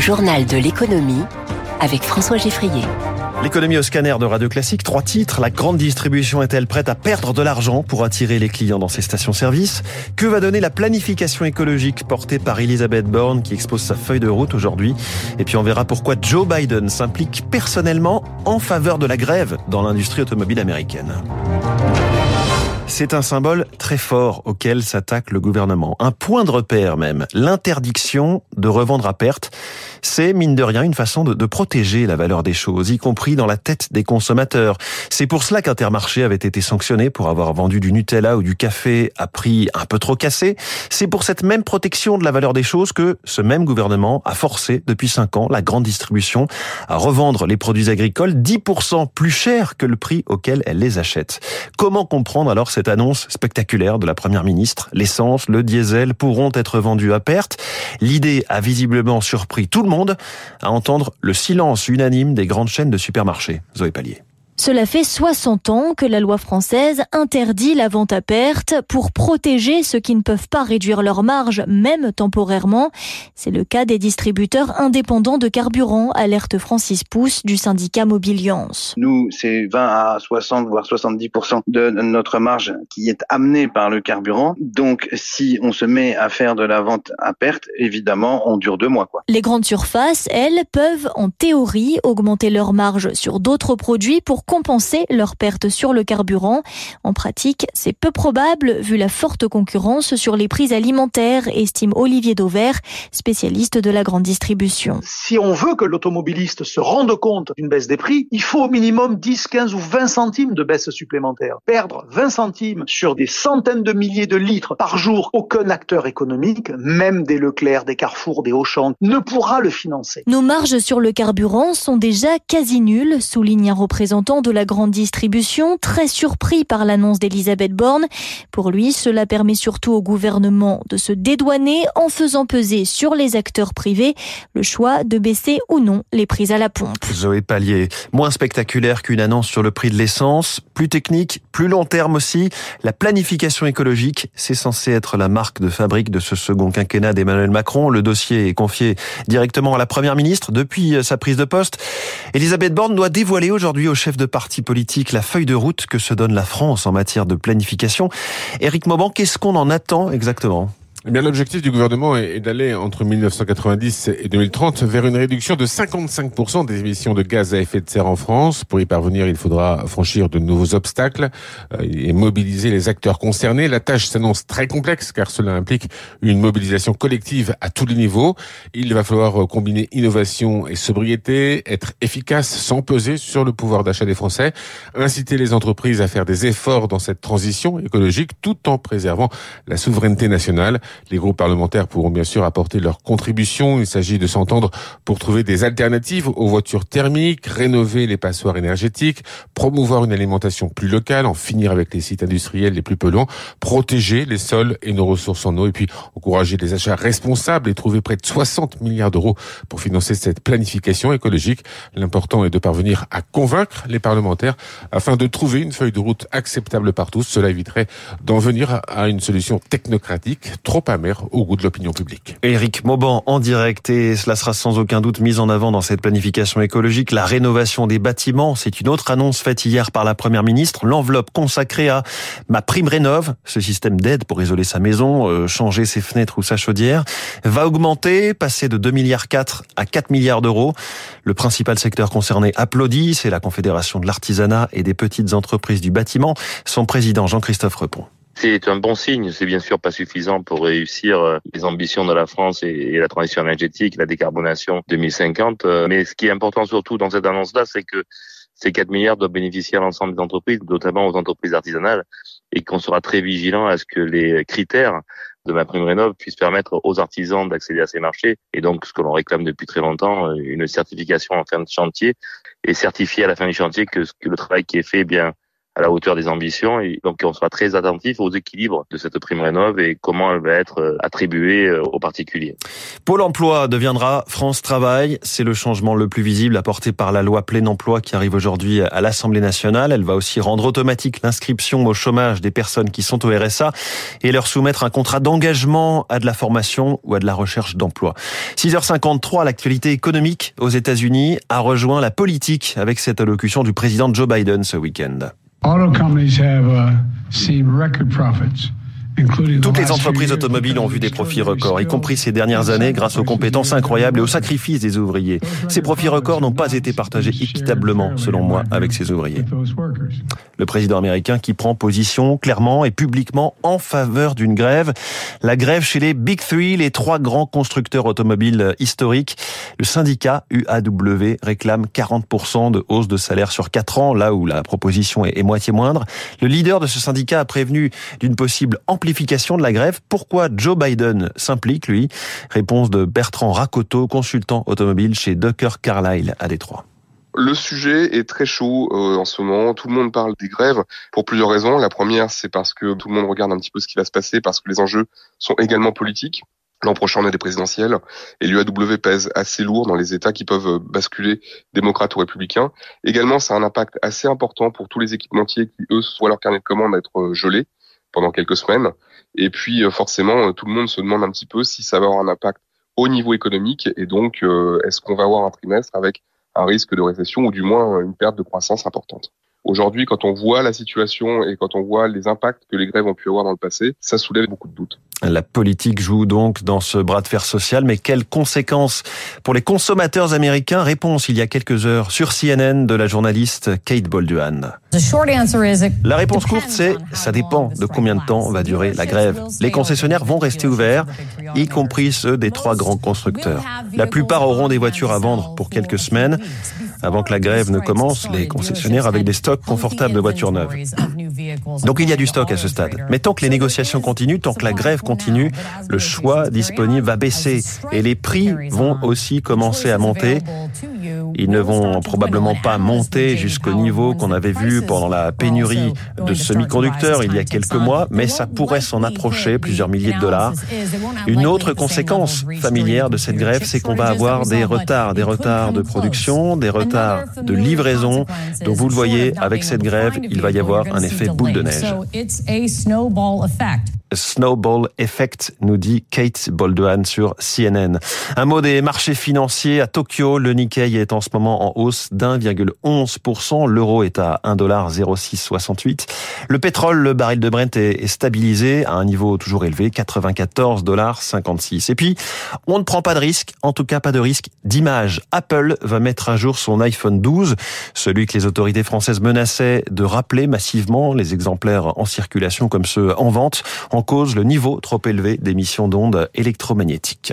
journal de l'économie avec François Geffrier. L'économie au scanner de Radio Classique, trois titres. La grande distribution est-elle prête à perdre de l'argent pour attirer les clients dans ses stations-service? Que va donner la planification écologique portée par Elisabeth Borne qui expose sa feuille de route aujourd'hui? Et puis on verra pourquoi Joe Biden s'implique personnellement en faveur de la grève dans l'industrie automobile américaine. C'est un symbole très fort auquel s'attaque le gouvernement. Un point de repère même, l'interdiction de revendre à perte. C'est, mine de rien, une façon de, protéger la valeur des choses, y compris dans la tête des consommateurs. C'est pour cela qu'Intermarché avait été sanctionné pour avoir vendu du Nutella ou du café à prix un peu trop cassé. C'est pour cette même protection de la valeur des choses que ce même gouvernement a forcé depuis cinq ans la grande distribution à revendre les produits agricoles 10% plus cher que le prix auquel elle les achète. Comment comprendre alors cette cette annonce spectaculaire de la Première ministre. L'essence, le diesel pourront être vendus à perte. L'idée a visiblement surpris tout le monde à entendre le silence unanime des grandes chaînes de supermarchés. Zoé Pallier. Cela fait 60 ans que la loi française interdit la vente à perte pour protéger ceux qui ne peuvent pas réduire leur marge, même temporairement. C'est le cas des distributeurs indépendants de carburant, alerte Francis Pousse du syndicat Mobiliance. Nous, c'est 20 à 60 voire 70% de notre marge qui est amenée par le carburant. Donc, si on se met à faire de la vente à perte, évidemment, on dure deux mois. Quoi. Les grandes surfaces, elles, peuvent en théorie augmenter leur marge sur d'autres produits pour compenser leurs pertes sur le carburant. En pratique, c'est peu probable vu la forte concurrence sur les prix alimentaires, estime Olivier Dauvert, spécialiste de la grande distribution. Si on veut que l'automobiliste se rende compte d'une baisse des prix, il faut au minimum 10, 15 ou 20 centimes de baisse supplémentaire. Perdre 20 centimes sur des centaines de milliers de litres par jour, aucun acteur économique, même des Leclerc, des Carrefour, des Auchan, ne pourra le financer. Nos marges sur le carburant sont déjà quasi nulles, souligne un représentant de la grande distribution, très surpris par l'annonce d'Elisabeth Borne. Pour lui, cela permet surtout au gouvernement de se dédouaner en faisant peser sur les acteurs privés le choix de baisser ou non les prix à la pompe. Zoé Pallier, moins spectaculaire qu'une annonce sur le prix de l'essence, plus technique, plus long terme aussi. La planification écologique, c'est censé être la marque de fabrique de ce second quinquennat d'Emmanuel Macron. Le dossier est confié directement à la première ministre depuis sa prise de poste. Elisabeth Borne doit dévoiler aujourd'hui au chef de parti politique la feuille de route que se donne la France en matière de planification. Éric Mauban, qu'est-ce qu'on en attend exactement? Eh bien, l'objectif du gouvernement est d'aller entre 1990 et 2030 vers une réduction de 55% des émissions de gaz à effet de serre en France. Pour y parvenir, il faudra franchir de nouveaux obstacles euh, et mobiliser les acteurs concernés. La tâche s'annonce très complexe car cela implique une mobilisation collective à tous les niveaux. Il va falloir combiner innovation et sobriété, être efficace sans peser sur le pouvoir d'achat des Français, inciter les entreprises à faire des efforts dans cette transition écologique tout en préservant la souveraineté nationale. Les groupes parlementaires pourront bien sûr apporter leur contribution. Il s'agit de s'entendre pour trouver des alternatives aux voitures thermiques, rénover les passoires énergétiques, promouvoir une alimentation plus locale, en finir avec les sites industriels les plus polluants, protéger les sols et nos ressources en eau et puis encourager des achats responsables et trouver près de 60 milliards d'euros pour financer cette planification écologique. L'important est de parvenir à convaincre les parlementaires afin de trouver une feuille de route acceptable par tous. Cela éviterait d'en venir à une solution technocratique trop trop amer au goût de l'opinion publique. Éric Mauban en direct et cela sera sans aucun doute mis en avant dans cette planification écologique. La rénovation des bâtiments, c'est une autre annonce faite hier par la Première ministre. L'enveloppe consacrée à ma prime rénove, ce système d'aide pour isoler sa maison, euh, changer ses fenêtres ou sa chaudière, va augmenter, passer de 2 milliards 4 à 4 milliards d'euros. Le principal secteur concerné applaudit, c'est la Confédération de l'artisanat et des petites entreprises du bâtiment. Son président Jean-Christophe Repon. C'est un bon signe. C'est bien sûr pas suffisant pour réussir euh, les ambitions de la France et la transition énergétique, la décarbonation 2050. Euh, mais ce qui est important surtout dans cette annonce-là, c'est que ces 4 milliards doivent bénéficier à l'ensemble des entreprises, notamment aux entreprises artisanales, et qu'on sera très vigilant à ce que les critères de ma prime rénov puissent permettre aux artisans d'accéder à ces marchés et donc ce que l'on réclame depuis très longtemps, euh, une certification en fin de chantier et certifier à la fin du chantier que, que le travail qui est fait est bien à la hauteur des ambitions et donc on sera très attentif aux équilibres de cette prime rénov et comment elle va être euh, attribuée euh, aux particuliers. Pôle emploi deviendra France Travail. C'est le changement le plus visible apporté par la loi plein emploi qui arrive aujourd'hui à l'Assemblée nationale. Elle va aussi rendre automatique l'inscription au chômage des personnes qui sont au RSA et leur soumettre un contrat d'engagement à de la formation ou à de la recherche d'emploi. 6h53, l'actualité économique aux États-Unis a rejoint la politique avec cette allocution du président Joe Biden ce week-end. Auto companies have uh, seen record profits. Toutes les entreprises automobiles ont vu des profits records, y compris ces dernières années grâce aux compétences incroyables et aux sacrifices des ouvriers. Ces profits records n'ont pas été partagés équitablement, selon moi, avec ces ouvriers. Le président américain qui prend position clairement et publiquement en faveur d'une grève. La grève chez les Big Three, les trois grands constructeurs automobiles historiques. Le syndicat UAW réclame 40% de hausse de salaire sur 4 ans, là où la proposition est moitié moindre. Le leader de ce syndicat a prévenu d'une possible amplification de la grève. Pourquoi Joe Biden s'implique, lui? Réponse de Bertrand Racoteau, consultant automobile chez Ducker Carlyle à Détroit. Le sujet est très chaud euh, en ce moment. Tout le monde parle des grèves pour plusieurs raisons. La première, c'est parce que tout le monde regarde un petit peu ce qui va se passer, parce que les enjeux sont également politiques. L'an prochain, on a des présidentielles et l'UAW pèse assez lourd dans les États qui peuvent basculer démocrates ou républicains. Également, ça a un impact assez important pour tous les équipementiers qui, eux, voient leur carnet de commandes être gelés pendant quelques semaines. Et puis euh, forcément, euh, tout le monde se demande un petit peu si ça va avoir un impact au niveau économique et donc euh, est-ce qu'on va avoir un trimestre avec un risque de récession ou du moins une perte de croissance importante? Aujourd'hui, quand on voit la situation et quand on voit les impacts que les grèves ont pu avoir dans le passé, ça soulève beaucoup de doutes. La politique joue donc dans ce bras de fer social, mais quelles conséquences pour les consommateurs américains? Réponse il y a quelques heures sur CNN de la journaliste Kate Bolduan. La réponse courte, c'est ça dépend de combien de temps va durer la grève. Les concessionnaires vont rester ouverts, y compris ceux des trois grands constructeurs. La plupart auront des voitures à vendre pour quelques semaines. Avant que la grève ne commence, les concessionnaires avec des stocks confortables de voitures neuves. Donc il y a du stock à ce stade. Mais tant que les négociations continuent, tant que la grève continue, le choix disponible va baisser et les prix vont aussi commencer à monter. Ils ne vont probablement pas monter jusqu'au niveau qu'on avait vu pendant la pénurie de semi-conducteurs il y a quelques mois, mais ça pourrait s'en approcher, plusieurs milliers de dollars. Une autre conséquence familière de cette grève, c'est qu'on va avoir des retards, des retards de production, des retards de livraison. Donc vous le voyez, avec cette grève, il va y avoir un effet boule de neige. Snowball Effect, nous dit Kate Bolduan sur CNN. Un mot des marchés financiers à Tokyo. Le Nikkei est en ce moment en hausse d'1,11%. L'euro est à 1,0668. Le pétrole, le baril de Brent est stabilisé à un niveau toujours élevé, 94,56. Et puis, on ne prend pas de risque, en tout cas pas de risque d'image. Apple va mettre à jour son iPhone 12, celui que les autorités françaises menaçaient de rappeler massivement les exemplaires en circulation comme ceux en vente. En cause le niveau trop élevé d'émissions d'ondes électromagnétiques.